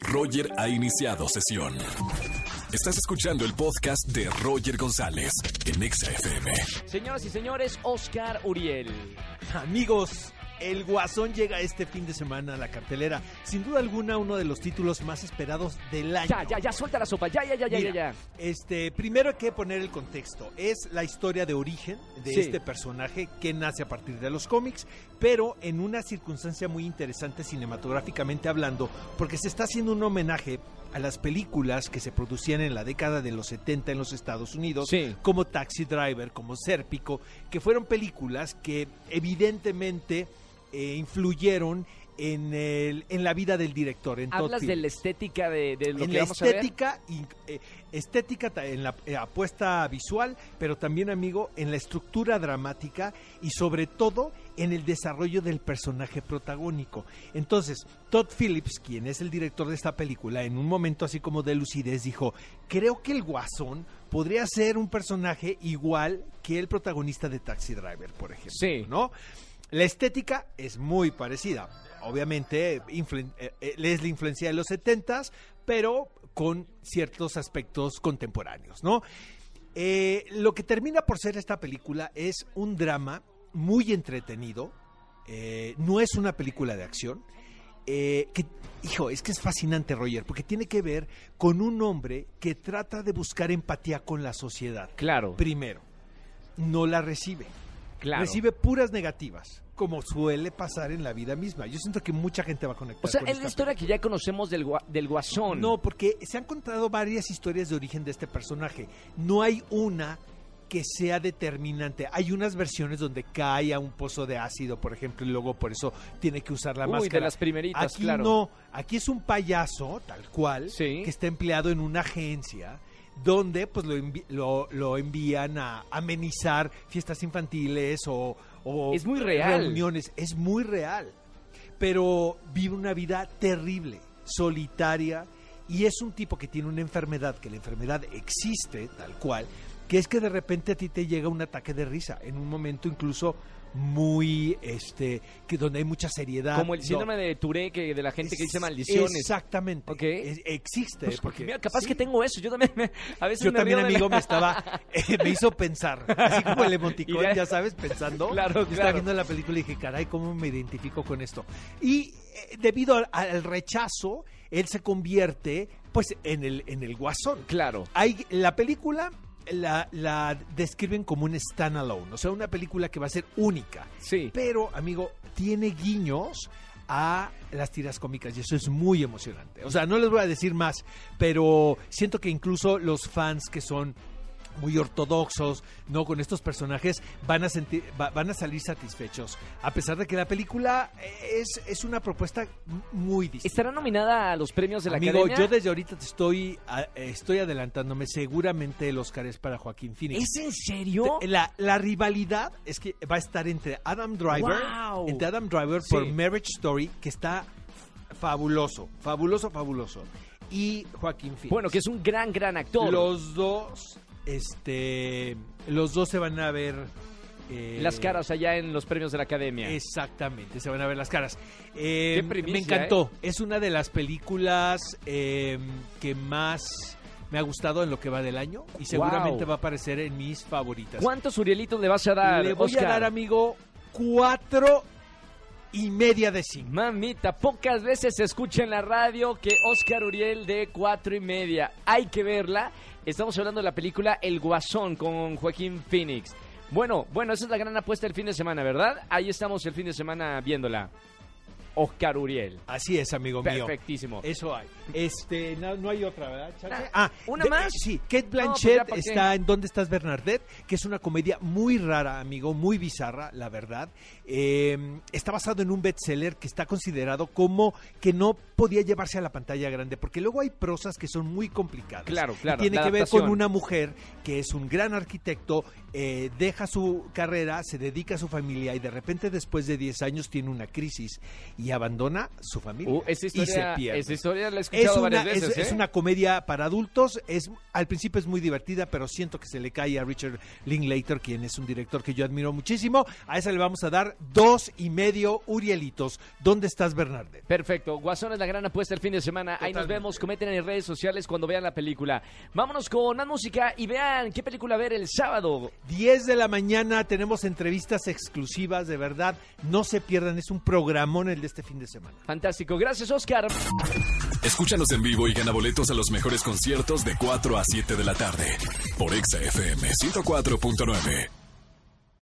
Roger ha iniciado sesión. Estás escuchando el podcast de Roger González en Exa FM. Señoras y señores, Oscar Uriel. Amigos, El Guasón llega este fin de semana a la cartelera. Sin duda alguna, uno de los títulos más esperados del año. Ya, ya, ya, suelta la sopa. Ya, ya, ya, ya, Mira, ya, ya. Este, primero hay que poner el contexto. Es la historia de origen de Sí. este personaje que nace a partir de los cómics, pero en una circunstancia muy interesante cinematográficamente hablando, porque se está haciendo un homenaje a las películas que se producían en la década de los 70 en los Estados Unidos, Sí. como Taxi Driver, como Sérpico, que fueron películas que evidentemente eh, influyeron en, el, en la vida del director. En Hablas de la estética de, de lo en que la vamos a ver. estética, eh, estética en la eh, apuesta visual, pero también, amigo, en la estructura dramática y sobre todo en el desarrollo del personaje protagónico. Entonces, Todd Phillips, quien es el director de esta película, en un momento así como de lucidez, dijo, creo que el guasón podría ser un personaje igual que el protagonista de Taxi Driver, por ejemplo. Sí. ¿no? La estética es muy parecida. Obviamente influen- eh, eh, es la influencia de los 70s, pero con ciertos aspectos contemporáneos, ¿no? Eh, lo que termina por ser esta película es un drama muy entretenido. eh, no es una película de acción. eh, que, hijo, es que es fascinante, Roger, porque tiene que ver con un hombre que trata de buscar empatía con la sociedad. Claro, Primero, no la recibe claro. recibe puras negativas, como suele pasar en la vida misma. Yo siento que mucha gente va a conectar O sea, con es la historia que ya conocemos del, gua- del guasón. No, porque se han contado varias historias de origen de este personaje. No hay una que sea determinante. Hay unas versiones donde cae a un pozo de ácido, por ejemplo, y luego por eso tiene que usar la Uy, máscara. de las primeritas, Aquí claro. no, aquí es un payaso, tal cual, Sí. que está empleado en una agencia donde pues lo, envi- lo, lo envían a amenizar fiestas infantiles o, o Es muy real. reuniones. Es muy real. Pero vive una vida terrible, solitaria, y es un tipo que tiene una enfermedad, que la enfermedad existe tal cual, que es que de repente a ti te llega un ataque de risa, en un momento incluso muy, este, que donde hay mucha seriedad. Como el No, síndrome de Tourette que de la gente que dice maldiciones. Exactamente. Ok. Es- existe. Pues, porque, mira, capaz sí. que tengo eso. Yo también, me- a veces Yo me también, río de la- amigo, me estaba, eh, me hizo pensar, así como el emoticón, ya- ya sabes, pensando. Claro, Yo Estaba claro. viendo la película y dije, caray, ¿cómo me identifico con esto? Y eh, debido al, al rechazo, él se convierte, pues, en el, en el guasón. Claro. Hay, la película la, la describen como un standalone, o sea, una película que va a ser única. Sí. Pero, amigo, tiene guiños a las tiras cómicas y eso es muy emocionante. O sea, no les voy a decir más, pero siento que incluso los fans que son muy ortodoxos, no con estos personajes van a sentir va- van a salir satisfechos, a pesar de que la película es, es una propuesta muy distinta. ¿Estará nominada a los premios de la Amigo, Academia? yo desde ahorita te estoy a- estoy adelantándome, seguramente el Oscar es para Joaquín Phoenix. ¿Es en serio? La, la rivalidad es que va a estar entre Adam Driver, Wow. entre Adam Driver por. Marriage Story, que está fabuloso, fabuloso, fabuloso, y Joaquín Phoenix. Bueno, que es un gran, gran actor. los dos, este, los dos se van a ver eh, Las caras allá en los premios de la Academia. Exactamente, se van a ver las caras. Eh, Qué primicia, me encantó. Es una de las películas eh, que más me ha gustado en lo que va del año y seguramente Wow. va a aparecer en mis favoritas. ¿Cuántos Urielitos le vas a dar, Le voy Oscar? a dar, amigo, cuatro y media de cinco. Mamita, pocas veces se escucha en la radio que Oscar Uriel de cuatro y media. Hay que verla. Estamos hablando de la película El Guasón con Joaquín Phoenix. Bueno, bueno, esa es la gran apuesta del fin de semana, ¿verdad? Ahí estamos el fin de semana viéndola. Oscar Uriel. Así es, amigo mío. Perfectísimo. Eso hay. Este, no, no hay otra, ¿verdad? Chance? Ah, ¿una de- más? Sí, Kate No, pues Blanchett está en ¿Dónde estás Bernadette? Que es una comedia muy rara, amigo, muy bizarra, la verdad. Eh, está basado en un bestseller que está considerado como que no podía llevarse a la pantalla grande, porque luego hay prosas que son muy complicadas. Claro, Y claro, tiene la que ver con una mujer que es un gran arquitecto, eh, deja su carrera, se dedica a su familia y de repente después de 10 años tiene una crisis y abandona su familia. Uh, esa y se pierde. esa historia la he Es una, varias veces, es, es ¿eh? una comedia para adultos. Es al principio es muy divertida, pero siento que se le cae a Richard Linklater, quien es un director que yo admiro muchísimo. A esa le vamos a dar dos y medio Urielitos. ¿Dónde estás, Bernarde? Perfecto. Guasón es la gran apuesta el fin de semana. Ahí nos vemos. Comenten en redes sociales cuando vean la película. Vámonos con más música y vean qué película ver el sábado. 10 de la mañana tenemos entrevistas exclusivas, de verdad. No se pierdan, es un programón el de este fin de semana. Fantástico. Gracias, Oscar. Escúchanos en vivo y gana boletos a los mejores conciertos de 4 a 7 de la tarde por Exa FM 104.9.